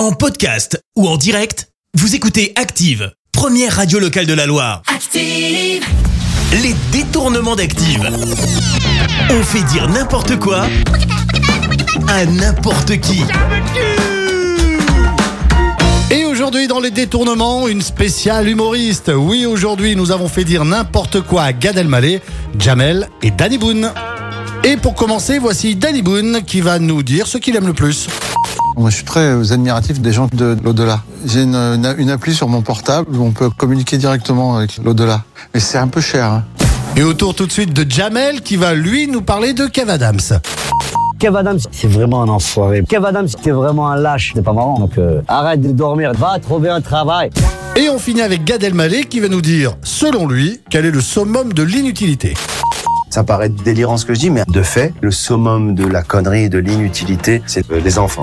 En podcast ou en direct, vous écoutez Active, première radio locale de la Loire. Active. Les détournements d'Active. On fait dire n'importe quoi à n'importe qui. Et aujourd'hui, dans les détournements, une spéciale humoriste. Oui, aujourd'hui, nous avons fait dire n'importe quoi à Gad Elmaleh, Jamel et Danny Boone. Et pour commencer, voici Danny Boone qui va nous dire ce qu'il aime le plus. Moi, je suis très admiratif des gens de l'au-delà. J'ai une, une- une appli sur mon portable où on peut communiquer directement avec l'au-delà. Mais c'est un peu cher. hein. Et autour tout de suite de Jamel qui va lui nous parler de Kev Adams. Kev Adams, c'est vraiment un enfoiré. Kev Adams, c'était vraiment un lâche. C'est pas marrant. Donc euh, arrête de dormir. Va trouver un travail. Et on finit avec Gad Elmaleh qui va nous dire, selon lui, quel est le summum de l'inutilité. Ça paraît délirant ce que je dis, mais de fait, le summum de la connerie et de l'inutilité, c'est euh, les enfants.